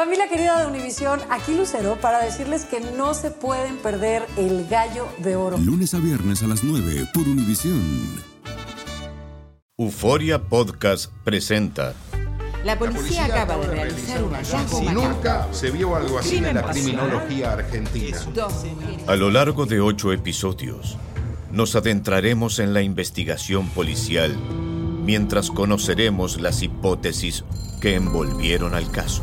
Familia querida de Univisión, aquí Lucero para decirles que no se pueden perder el gallo de oro. Lunes a viernes a las 9 por Univisión. Euforia Podcast presenta. La policía, acaba de realizar un hallazgo nunca se vio algo así en la criminología argentina. A lo largo de ocho episodios, nos adentraremos en la investigación policial mientras conoceremos las hipótesis que envolvieron al caso.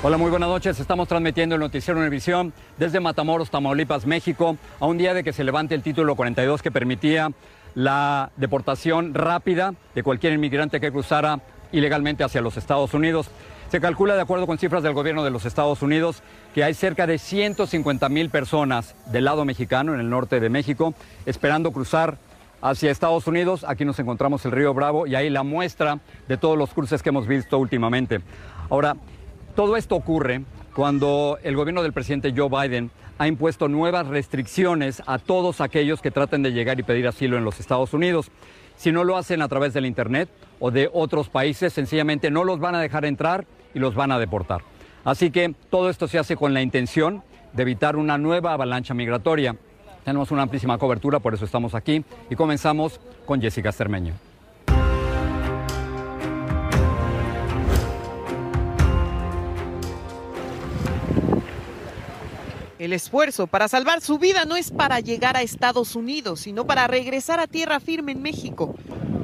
Hola, muy buenas noches. Estamos transmitiendo el Noticiero Univisión desde Matamoros, Tamaulipas, México, a un día de que se levante el título 42 que permitía la deportación rápida de cualquier inmigrante que cruzara ilegalmente hacia los Estados Unidos. Se calcula, de acuerdo con cifras del gobierno de los Estados Unidos, que hay cerca de 150 mil personas del lado mexicano, en el norte de México, esperando cruzar hacia Estados Unidos. Aquí nos encontramos el río Bravo y ahí la muestra de todos los cruces que hemos visto últimamente. Ahora, todo esto ocurre cuando el gobierno del presidente Joe Biden ha impuesto nuevas restricciones a todos aquellos que traten de llegar y pedir asilo en los Estados Unidos. Si no lo hacen a través del Internet o de otros países, sencillamente no los van a dejar entrar y los van a deportar. Así que todo esto se hace con la intención de evitar una nueva avalancha migratoria. Tenemos una amplísima cobertura, por eso estamos aquí y comenzamos con Jessica Cermeño. El esfuerzo para salvar su vida no es para llegar a Estados Unidos, sino para regresar a tierra firme en México,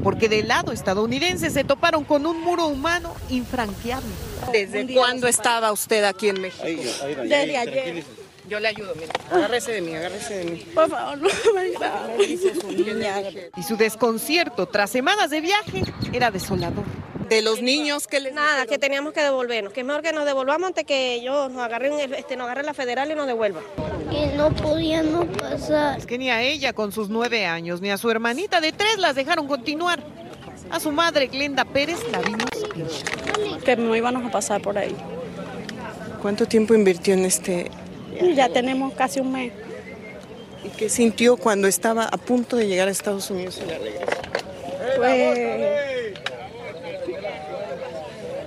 porque del lado estadounidense se toparon con un muro humano infranqueable. ¿Desde cuándo estaba usted aquí en México? Desde ayer. Yo le ayudo, mire. Agárrese de mí, agárrese de mí. Por favor, no me. Y su desconcierto tras semanas de viaje era desolador. De los niños que les Nada, que teníamos que devolvernos. Que es mejor que nos devolvamos antes que ellos nos agarren, el- este, nos agarren la federal y nos devuelvan. que no podíamos pasar. Es que ni a ella con sus nueve años, ni a su hermanita de tres las dejaron continuar. A su madre, Glenda Pérez, la vimos. Que no íbamos a pasar por ahí. ¿Cuánto tiempo invirtió en este? Ya tenemos casi un mes. ¿Y qué sintió cuando estaba a punto de llegar a Estados Unidos en la regreso? Pues.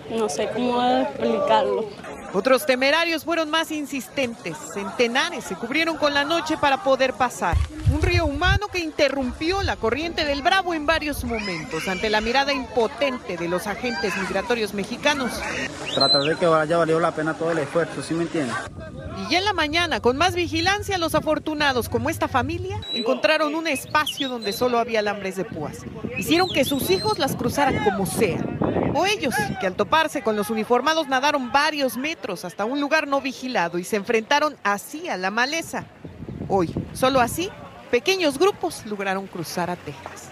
No sé cómo explicarlo. Otros temerarios fueron más insistentes. Centenares se cubrieron con la noche para poder pasar. Un río humano que interrumpió la corriente del Bravo en varios momentos ante la mirada impotente de los agentes migratorios mexicanos. Tratar de que haya valido la pena todo el esfuerzo, ¿sí me entiendes? Y ya en la mañana, con más vigilancia, los afortunados como esta familia encontraron un espacio donde solo había alambres de púas. Hicieron que sus hijos las cruzaran como sea. O ellos, que al toparse con los uniformados nadaron varios metros hasta un lugar no vigilado y se enfrentaron así a la maleza. Hoy, solo así, pequeños grupos lograron cruzar a Texas.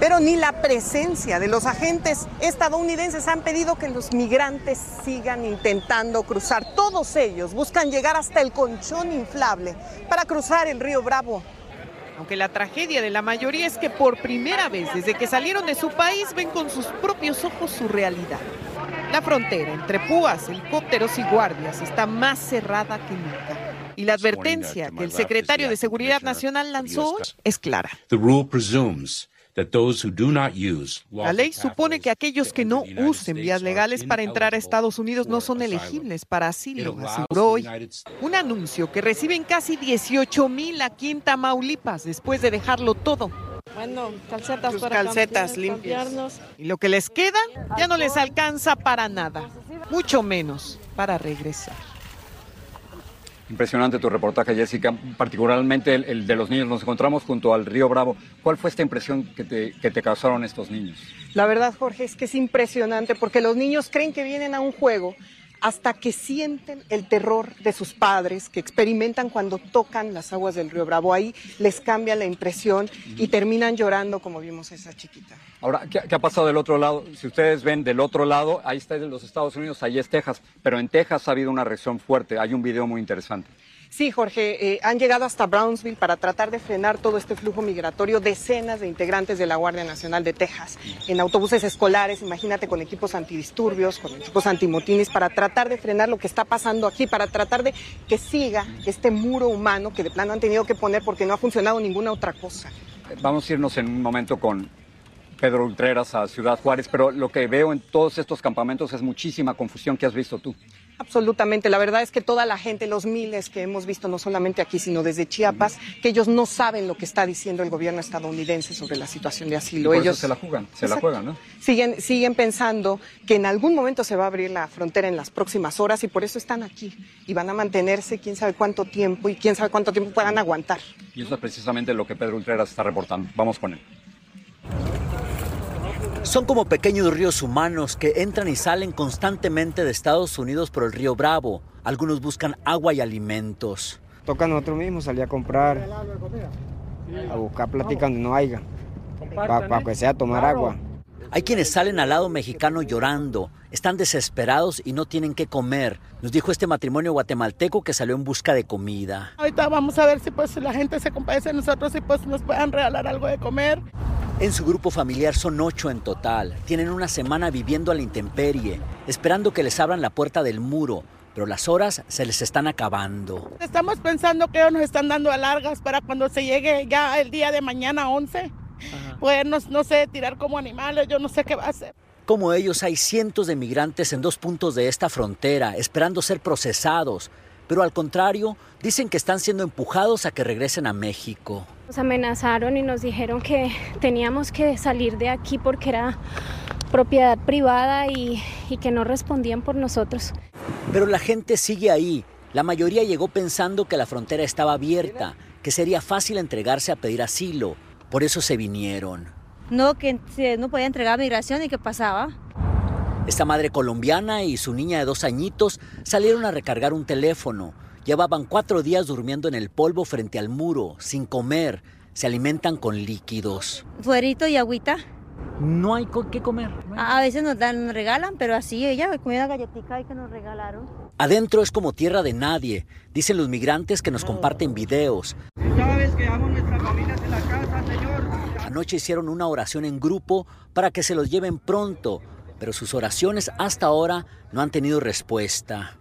Pero ni la presencia de los agentes estadounidenses han pedido que los migrantes sigan intentando cruzar. Todos ellos buscan llegar hasta el conchón inflable para cruzar el río Bravo. Aunque la tragedia de la mayoría es que por primera vez desde que salieron de su país ven con sus propios ojos su realidad. La frontera entre púas, helicópteros y guardias está más cerrada que nunca. Y la advertencia que el secretario de Seguridad Nacional lanzó hoy es clara. The rule presumes that those who do not use La ley supone que aquellos que no usen vías legales para entrar a Estados Unidos no son elegibles para asilo, aseguró hoy. Un anuncio que reciben casi 18 mil aquí en Tamaulipas después de dejarlo todo. Bueno, calcetas Sus para calcetas limpias. cambiarnos. Y lo que les queda ya no les alcanza para nada, mucho menos para regresar. Impresionante tu reportaje, Jessica, particularmente el, de los niños. Nos encontramos junto al río Bravo. ¿Cuál fue esta impresión que te causaron estos niños? La verdad, Jorge, es que es impresionante porque los niños creen que vienen a un juego hasta que sienten el terror de sus padres, que experimentan cuando tocan las aguas del río Bravo. Ahí les cambia la impresión y terminan llorando como vimos a esa chiquita. Ahora, ¿qué, ha pasado del otro lado? Si ustedes ven del otro lado, ahí está los Estados Unidos, ahí es Texas, pero en Texas ha habido una reacción fuerte. Hay un video muy interesante. Sí, Jorge, eh, han llegado hasta Brownsville para tratar de frenar todo este flujo migratorio decenas de integrantes de la Guardia Nacional de Texas en autobuses escolares, imagínate con equipos antidisturbios, con equipos antimotinis, para tratar de frenar lo que está pasando aquí, para tratar de que siga este muro humano que de plano han tenido que poner porque no ha funcionado ninguna otra cosa. Vamos a irnos en un momento con Pedro Ultreras a Ciudad Juárez, pero lo que veo en todos estos campamentos es muchísima confusión que has visto tú. Absolutamente. La verdad es que toda la gente, los miles que hemos visto, no solamente aquí, sino desde Chiapas, que ellos no saben lo que está diciendo el gobierno estadounidense sobre la situación de asilo. Por ellos eso se la juegan, se la juegan, ¿no? Siguen, siguen pensando que en algún momento se va a abrir la frontera en las próximas horas y por eso están aquí. Y van a mantenerse quién sabe cuánto tiempo y quién sabe cuánto tiempo puedan aguantar. Y eso es precisamente lo que Pedro Ultreras está reportando. Vamos con él. Son como pequeños ríos humanos que entran y salen constantemente de Estados Unidos por el río Bravo. Algunos buscan agua y alimentos. Toca a nosotros mismos salir a comprar, a buscar plática donde no haya, para que sea tomar agua. Hay quienes salen al lado mexicano llorando, están desesperados y no tienen qué comer. Nos dijo este matrimonio guatemalteco que salió en busca de comida. Ahorita vamos a ver si pues la gente se compadece de nosotros y pues nos puedan regalar algo de comer. En su grupo familiar son ocho en total. Tienen una semana viviendo a la intemperie, esperando que les abran la puerta del muro, pero las horas se les están acabando. Estamos pensando que ellos nos están dando alargas para cuando se llegue ya el día de mañana 11, podernos, no sé, tirar como animales, yo no sé qué va a hacer. Como ellos, hay cientos de migrantes en dos puntos de esta frontera, esperando ser procesados, pero al contrario, dicen que están siendo empujados a que regresen a México. Nos amenazaron y nos dijeron que teníamos que salir de aquí porque era propiedad privada y, y, que no respondían por nosotros. Pero la gente sigue ahí. La mayoría llegó pensando que la frontera estaba abierta, que sería fácil entregarse a pedir asilo. Por eso se vinieron. No, que no podía entregar migración y qué pasaba. Esta madre colombiana y su niña de dos añitos salieron a recargar un teléfono. Llevaban cuatro días durmiendo en el polvo frente al muro, sin comer. Se alimentan con líquidos. Fuerito y agüita. No hay qué comer. A veces nos dan, nos regalan, pero así ella comió una galletita y que nos regalaron. Adentro es como tierra de nadie, dicen los migrantes que nos comparten videos. Sabes que amo nuestras familias en la casa, Señor. Anoche hicieron una oración en grupo para que se los lleven pronto, pero sus oraciones hasta ahora no han tenido respuesta.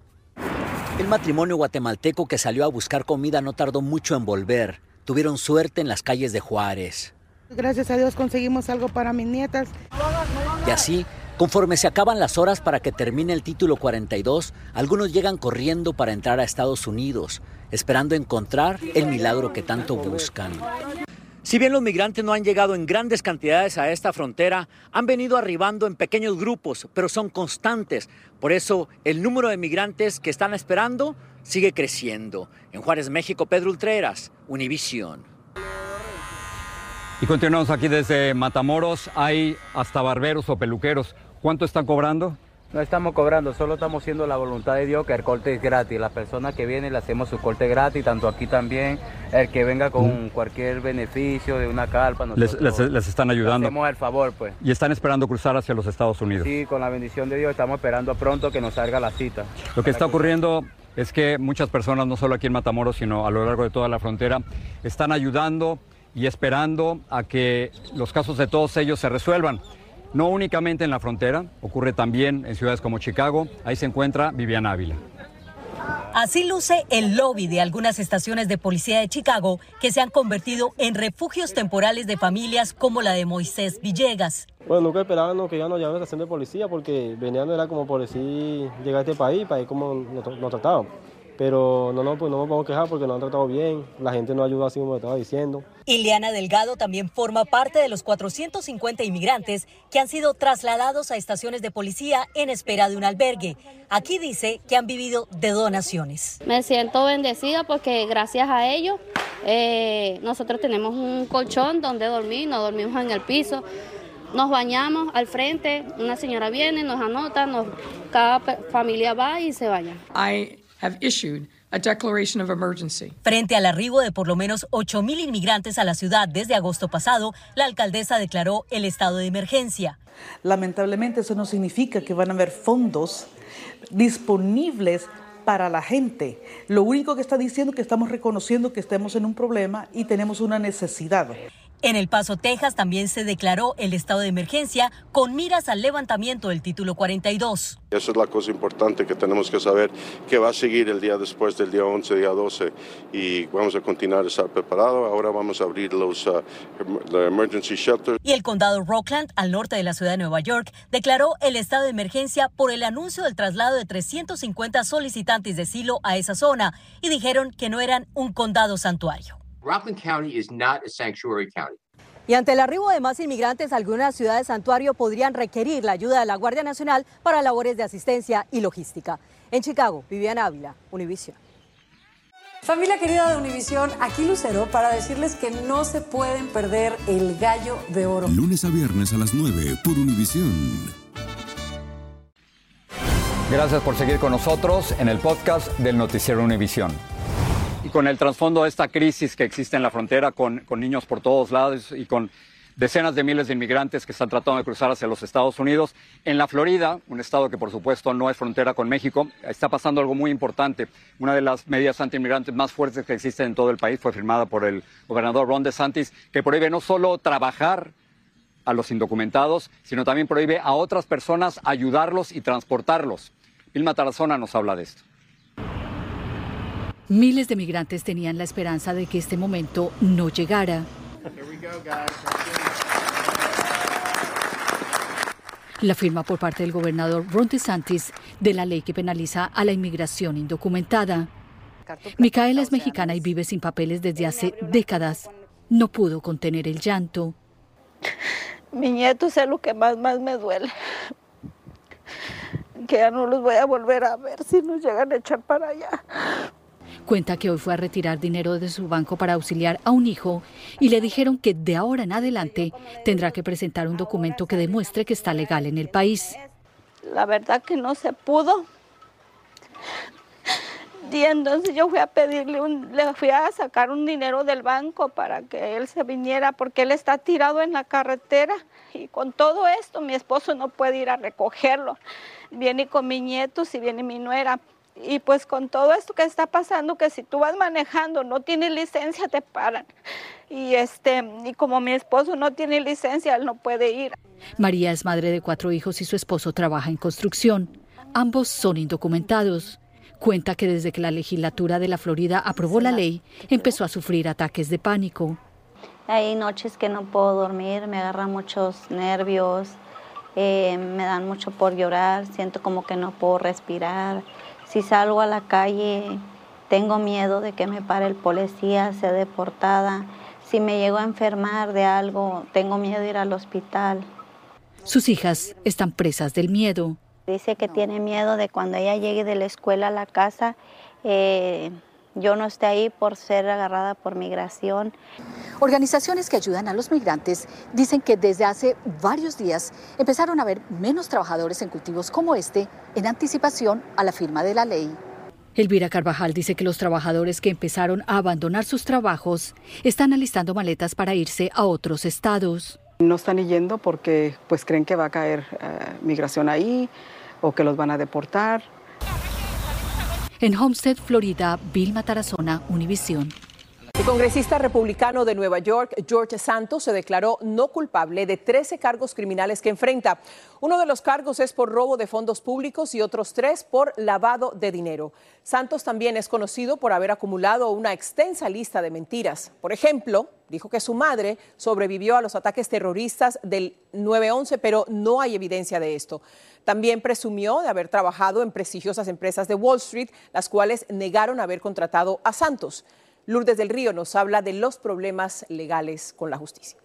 El matrimonio guatemalteco que salió a buscar comida no tardó mucho en volver. Tuvieron suerte en las calles de Juárez. Gracias a Dios conseguimos algo para mis nietas. Y así, conforme se acaban las horas para que termine el título 42, algunos llegan corriendo para entrar a Estados Unidos, esperando encontrar el milagro que tanto buscan. Si bien los migrantes no han llegado en grandes cantidades a esta frontera, han venido arribando en pequeños grupos, pero son constantes. Por eso el número de migrantes que están esperando sigue creciendo. En Juárez, México, Pedro Ultreras, Univisión. Y continuamos aquí desde Matamoros. Hay hasta barberos o peluqueros. ¿Cuánto están cobrando? No estamos cobrando, solo estamos haciendo la voluntad de Dios que el corte es gratis. Las personas que vienen le hacemos su corte gratis, tanto aquí también. El que venga con cualquier beneficio de una carpa. Les, les, les, están ayudando. hacemos el favor, pues. Y están esperando cruzar hacia los Estados Unidos. Sí, con la bendición de Dios estamos esperando pronto que nos salga la cita. Lo que está ocurriendo es que muchas personas, no solo aquí en Matamoros, sino a lo largo de toda la frontera, están ayudando y esperando a que los casos de todos ellos se resuelvan. No únicamente en la frontera, ocurre también en ciudades como Chicago. Ahí se encuentra Vivian Ávila. Así luce el lobby de algunas estaciones de policía de Chicago que se han convertido en refugios temporales de familias como la de Moisés Villegas. Bueno, nunca esperábamos que ya nos llamaran a estación de policía porque venían era como por decir llegar a este país, para ir como nos, nos trataban. Pero no, no, pues no me puedo quejar porque nos han tratado bien, la gente nos ayuda así como estaba diciendo. Ileana Delgado también forma parte de los 450 inmigrantes que han sido trasladados a estaciones de policía en espera de un albergue. Aquí dice que han vivido de donaciones. Me siento bendecida porque gracias a ellos eh, nosotros tenemos un colchón donde dormir, no dormimos en el piso. Nos bañamos al frente, una señora viene, nos anota, nos, cada familia va y se baña. I have issued a declaration of emergency. Frente al arribo de por lo menos 8.000 inmigrantes a la ciudad desde agosto pasado, la alcaldesa declaró el estado de emergencia. Lamentablemente eso no significa que van a haber fondos disponibles para la gente. Lo único que está diciendo es que estamos reconociendo que estamos en un problema y tenemos una necesidad. En El Paso, Texas, también se declaró el estado de emergencia con miras al levantamiento del título 42. Esa es la cosa importante que tenemos que saber que va a seguir el día después del día 11, día 12 y vamos a continuar a estar preparados. Ahora vamos a abrir los uh, emergency shelters. Y el condado Rockland, al norte de la ciudad de Nueva York, declaró el estado de emergencia por el anuncio del traslado de 350 solicitantes de asilo a esa zona y dijeron que no eran un condado santuario. Rockland County is not a sanctuary county. Y ante el arribo de más inmigrantes, algunas ciudades santuario podrían requerir la ayuda de la Guardia Nacional para labores de asistencia y logística. En Chicago, Viviana Ávila, Univisión. Familia querida de Univisión, aquí Lucero para decirles que no se pueden perder el gallo de oro. Lunes a viernes a las 9 por Univisión. Gracias por seguir con nosotros en el podcast del Noticiero Univisión y con el trasfondo de esta crisis que existe en la frontera con, con, niños por todos lados y con decenas de miles de inmigrantes que están tratando de cruzar hacia los Estados Unidos. En la Florida, un estado que por supuesto no es frontera con México, está pasando algo muy importante. Una de las medidas antiinmigrantes más fuertes que existen en todo el país fue firmada por el gobernador Ron DeSantis, que prohíbe no solo trabajar a los indocumentados, sino también prohíbe a otras personas ayudarlos y transportarlos. Vilma Tarazona nos habla de esto. Miles de migrantes tenían la esperanza de que este momento no llegara. La firma por parte del gobernador Ron DeSantis de la ley que penaliza a la inmigración indocumentada. Micaela es mexicana y vive sin papeles desde hace décadas. No pudo contener el llanto. Mi nieto es lo que más, más me duele. Que ya no los voy a volver a ver si nos llegan a echar para allá. Cuenta que hoy fue a retirar dinero de su banco para auxiliar a un hijo y le dijeron que de ahora en adelante tendrá que presentar un documento que demuestre que está legal en el país. La verdad que no se pudo. Y entonces yo fui a pedirle, un, le fui a sacar un dinero del banco para que él se viniera porque él está tirado en la carretera y con todo esto mi esposo no puede ir a recogerlo. Viene con mis nietos y viene mi nuera, y pues con todo esto que está pasando, que si tú vas manejando, no tienes licencia, te paran. Y este, y como mi esposo no tiene licencia, él no puede ir. María es madre de cuatro hijos y su esposo trabaja en construcción. Ambos son indocumentados. Cuenta que desde que la legislatura de la Florida aprobó la ley, empezó a sufrir ataques de pánico. Hay noches que no puedo dormir, me agarran muchos nervios, eh, me dan mucho por llorar, siento como que no puedo respirar. Si salgo a la calle, tengo miedo de que me pare el policía, sea deportada. Si me llego a enfermar de algo, tengo miedo de ir al hospital. Sus hijas están presas del miedo. Dice que tiene miedo de cuando ella llegue de la escuela a la casa, eh, yo no esté ahí por ser agarrada por migración. Organizaciones que ayudan a los migrantes dicen que desde hace varios días empezaron a haber menos trabajadores en cultivos como este en anticipación a la firma de la ley. Elvira Carvajal dice que los trabajadores que empezaron a abandonar sus trabajos están alistando maletas para irse a otros estados. No están yendo porque pues creen que va a caer eh, migración ahí o que los van a deportar. En Homestead, Florida, Vilma Tarazona, Univisión. El congresista republicano de Nueva York, George Santos, se declaró no culpable de 13 cargos criminales que enfrenta. Uno de los cargos es por robo de fondos públicos y otros tres por lavado de dinero. Santos también es conocido por haber acumulado una extensa lista de mentiras. Por ejemplo, dijo que su madre sobrevivió a los ataques terroristas del 9-11, pero no hay evidencia de esto. También presumió de haber trabajado en prestigiosas empresas de Wall Street, las cuales negaron haber contratado a Santos. Lourdes del Río nos habla de los problemas legales con la justicia.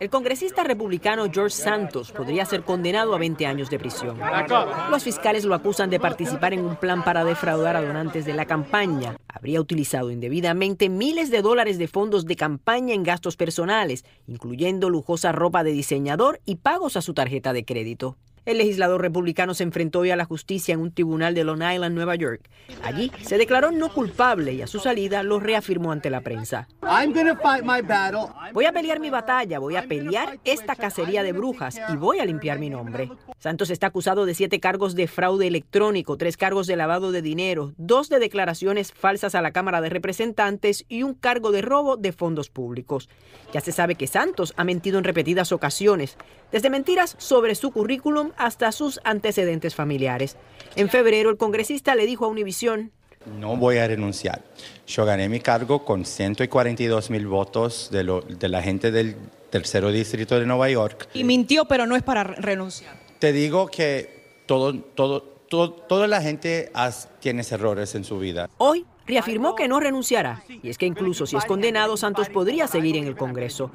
El congresista republicano George Santos podría ser condenado a 20 años de prisión. Los fiscales lo acusan de participar en un plan para defraudar a donantes de la campaña. Habría utilizado indebidamente miles de dólares de fondos de campaña en gastos personales, incluyendo lujosa ropa de diseñador y pagos a su tarjeta de crédito. El legislador republicano se enfrentó hoy a la justicia en un tribunal de Long Island, Nueva York. Allí se declaró no culpable y a su salida lo reafirmó ante la prensa. Voy a pelear mi batalla, voy a pelear esta cacería de brujas y voy a limpiar mi nombre. Santos está acusado de siete cargos de fraude electrónico, tres cargos de lavado de dinero, dos de declaraciones falsas a la Cámara de Representantes y un cargo de robo de fondos públicos. Ya se sabe que Santos ha mentido en repetidas ocasiones, desde mentiras sobre su currículum hasta sus antecedentes familiares. En febrero, el congresista le dijo a Univisión, no voy a renunciar. Yo gané mi cargo con 142 mil votos de, lo, de la gente del tercero distrito de Nueva York. Y mintió, pero no es para renunciar. Te digo que todo, todo, todo, toda la gente tiene errores en su vida. Hoy reafirmó que no renunciará. Y es que incluso si es condenado, Santos podría seguir en el Congreso.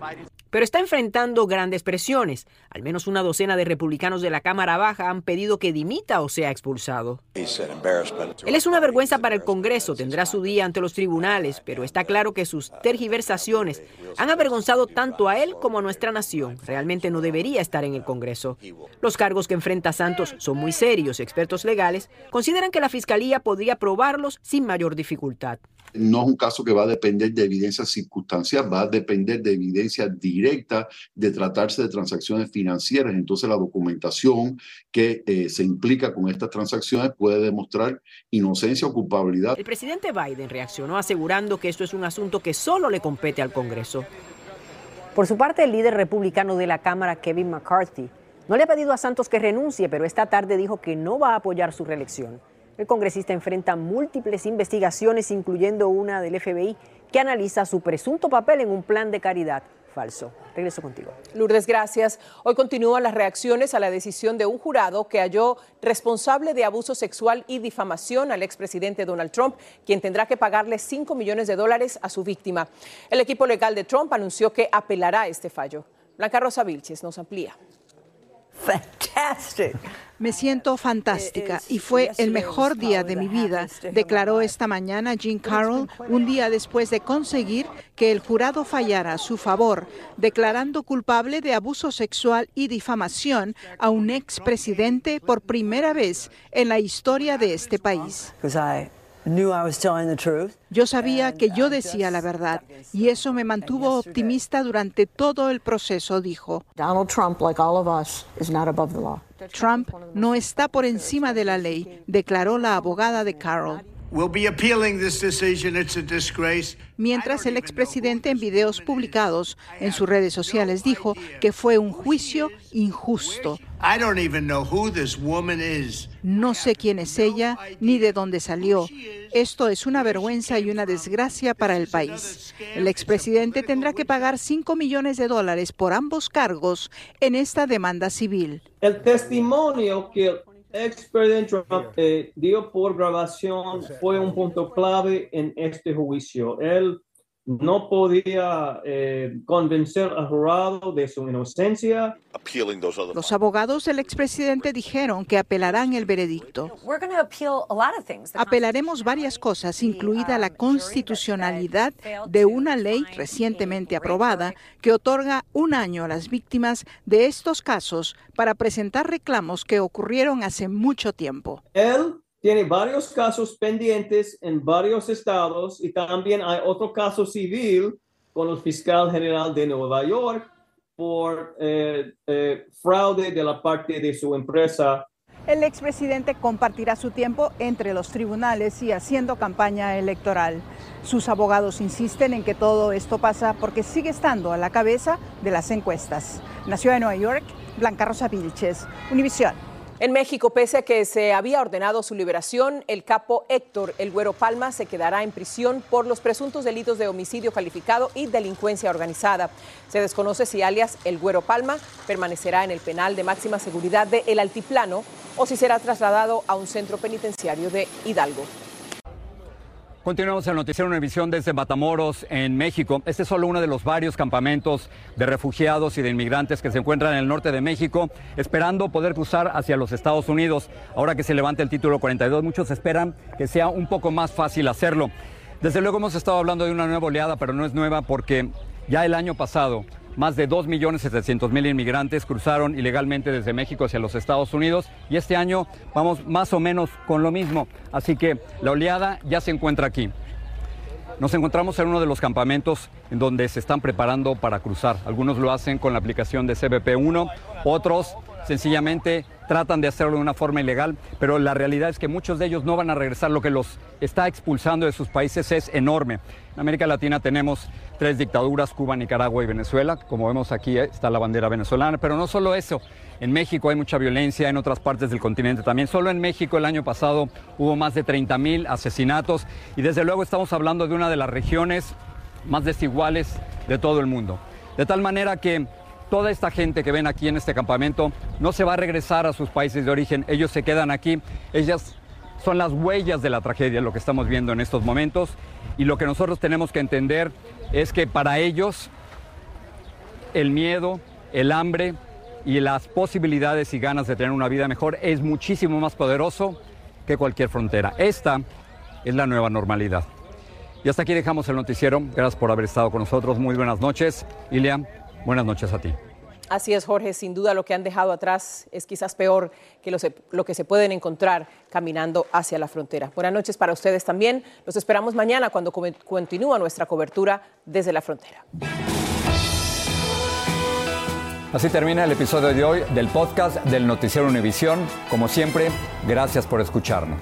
Pero está enfrentando grandes presiones. Al menos una docena de republicanos de la Cámara Baja han pedido que dimita o sea expulsado. Él es una vergüenza para el Congreso, tendrá su día ante los tribunales, pero está claro que sus tergiversaciones han avergonzado tanto a él como a nuestra nación. Realmente no debería estar en el Congreso. Los cargos que enfrenta Santos son muy serios. Expertos legales consideran que la Fiscalía podría probarlos sin mayor dificultad. No es un caso que va a depender de evidencia circunstancial, va a depender de evidencia directa de tratarse de transacciones financieras. Entonces la documentación que eh, se implica con estas transacciones puede demostrar inocencia o culpabilidad. El presidente Biden reaccionó asegurando que esto es un asunto que solo le compete al Congreso. Por su parte, el líder republicano de la Cámara, Kevin McCarthy, no le ha pedido a Santos que renuncie, pero esta tarde dijo que no va a apoyar su reelección. El congresista enfrenta múltiples investigaciones, incluyendo una del FBI, que analiza su presunto papel en un plan de caridad falso. Regreso contigo. Lourdes, gracias. Hoy continúan las reacciones a la decisión de un jurado que halló responsable de abuso sexual y difamación al expresidente Donald Trump, quien tendrá que pagarle 5 millones de dólares a su víctima. El equipo legal de Trump anunció que apelará este fallo. Blanca Rosa Vilches nos amplía. Me siento fantástica y fue el mejor día de mi vida, declaró esta mañana Jean Carroll, un día después de conseguir que el jurado fallara a su favor, declarando culpable de abuso sexual y difamación a un expresidente por primera vez en la historia de este país. Yo sabía que yo decía la verdad y eso me mantuvo optimista durante todo el proceso, dijo. Trump no está por encima de la ley, declaró la abogada de Carroll. Mientras el expresidente en videos publicados en sus redes sociales dijo que fue un juicio injusto. No sé quién es ella ni de dónde salió. Esto es una vergüenza y una desgracia para el país. El expresidente tendrá que pagar 5 millones de dólares por ambos cargos en esta demanda civil. El testimonio que ex-presidente Trump eh, dio por grabación fue un punto clave en este juicio. No podía eh, convencer al jurado de su inocencia. Los abogados del expresidente dijeron que apelarán el veredicto. Apelaremos varias cosas, incluida la constitucionalidad de una ley recientemente aprobada que otorga un año a las víctimas de estos casos para presentar reclamos que ocurrieron hace mucho tiempo. Él tiene varios casos pendientes en varios estados y también hay otro caso civil con el fiscal general de Nueva York por eh, eh, fraude de la parte de su empresa. El expresidente compartirá su tiempo entre los tribunales y haciendo campaña electoral. Sus abogados insisten en que todo esto pasa porque sigue estando a la cabeza de las encuestas. Nació en Nueva York, Blanca Rosa Vilches, Univisión. En México, pese a que se había ordenado su liberación, el capo Héctor El Güero Palma se quedará en prisión por los presuntos delitos de homicidio calificado y delincuencia organizada. Se desconoce si alias El Güero Palma permanecerá en el penal de máxima seguridad de El Altiplano o si será trasladado a un centro penitenciario de Hidalgo. Continuamos el noticiero Univisión desde Matamoros, en México. Este es solo uno de los varios campamentos de refugiados y de inmigrantes que se encuentran en el norte de México, esperando poder cruzar hacia los Estados Unidos. Ahora que se levanta el título 42, muchos esperan que sea un poco más fácil hacerlo. Desde luego hemos estado hablando de una nueva oleada, pero no es nueva porque ya el año pasado más de 2.700.000 inmigrantes cruzaron ilegalmente desde México hacia los Estados Unidos y este año vamos más o menos con lo mismo. Así que la oleada ya se encuentra aquí. Nos encontramos en uno de los campamentos en donde se están preparando para cruzar. Algunos lo hacen con la aplicación de CBP1, otros sencillamente tratan de hacerlo de una forma ilegal, pero la realidad es que muchos de ellos no van a regresar. Lo que los está expulsando de sus países es enorme. En América Latina tenemos tres dictaduras, Cuba, Nicaragua y Venezuela. Como vemos aquí eh, está la bandera venezolana, pero no solo eso. En México hay mucha violencia, en otras partes del continente también. Solo en México el año pasado hubo más de 30 mil asesinatos y desde luego estamos hablando de una de las regiones más desiguales de todo el mundo. De tal manera que toda esta gente que ven aquí en este campamento no se va a regresar a sus países de origen, ellos se quedan aquí, ellas son las huellas de la tragedia, lo que estamos viendo en estos momentos, y lo que nosotros tenemos que entender es que para ellos el miedo, el hambre y las posibilidades y ganas de tener una vida mejor es muchísimo más poderoso que cualquier frontera. Esta es la nueva normalidad. Y hasta aquí dejamos el noticiero. Gracias por haber estado con nosotros. Muy buenas noches. Ilia, buenas noches a ti. Así es, Jorge. Sin duda lo que han dejado atrás es quizás peor que lo, lo, que se pueden encontrar caminando hacia la frontera. Buenas noches para ustedes también. Los esperamos mañana cuando continúa nuestra cobertura desde la frontera. Así termina el episodio de hoy del podcast del Noticiero Univisión. Como siempre, gracias por escucharnos.